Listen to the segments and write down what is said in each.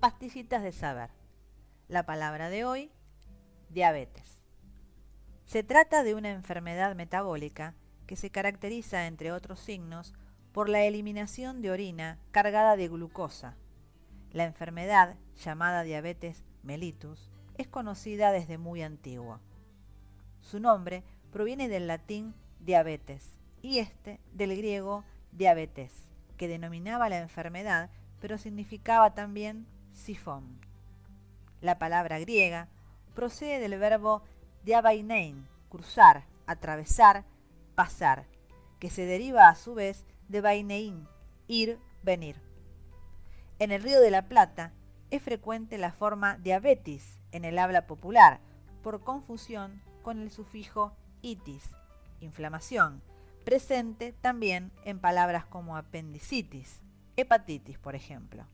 pastillitas de saber. La palabra de hoy, diabetes. Se trata de una enfermedad metabólica que se caracteriza, entre otros signos, por la eliminación de orina cargada de glucosa. La enfermedad, llamada diabetes mellitus, es conocida desde muy antiguo. Su nombre proviene del latín diabetes y este del griego diabetes, que denominaba la enfermedad, pero significaba también sifón. La palabra griega procede del verbo diabainein, cruzar, atravesar, pasar, que se deriva a su vez de bainein, ir, venir. En el Río de la Plata es frecuente la forma diabetis en el habla popular, por confusión con el sufijo itis, inflamación, presente también en palabras como apendicitis, hepatitis, por ejemplo.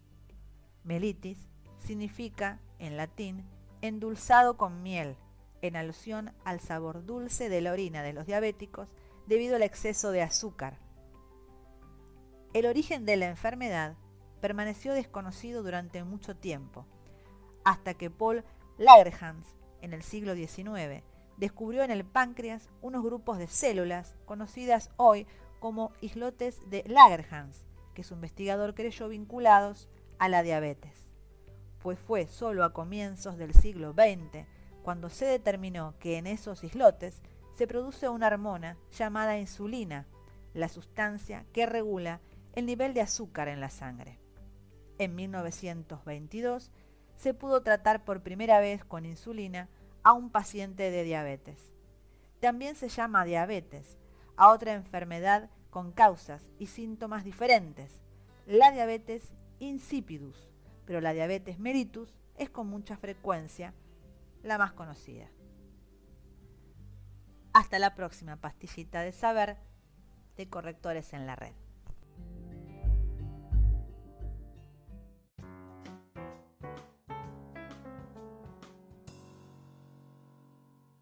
Melitis significa, en latín, endulzado con miel, en alusión al sabor dulce de la orina de los diabéticos debido al exceso de azúcar. El origen de la enfermedad permaneció desconocido durante mucho tiempo, hasta que Paul Langerhans, en el siglo XIX, descubrió en el páncreas unos grupos de células conocidas hoy como islotes de Langerhans, que su investigador creyó vinculados a la diabetes. Pues fue solo a comienzos del siglo XX cuando se determinó que en esos islotes se produce una hormona llamada insulina, la sustancia que regula el nivel de azúcar en la sangre. En 1922 se pudo tratar por primera vez con insulina a un paciente de diabetes. También se llama diabetes a otra enfermedad con causas y síntomas diferentes, la diabetes insipidus, pero la diabetes mellitus es con mucha frecuencia la más conocida. Hasta la próxima pastillita de saber de correctores en la red.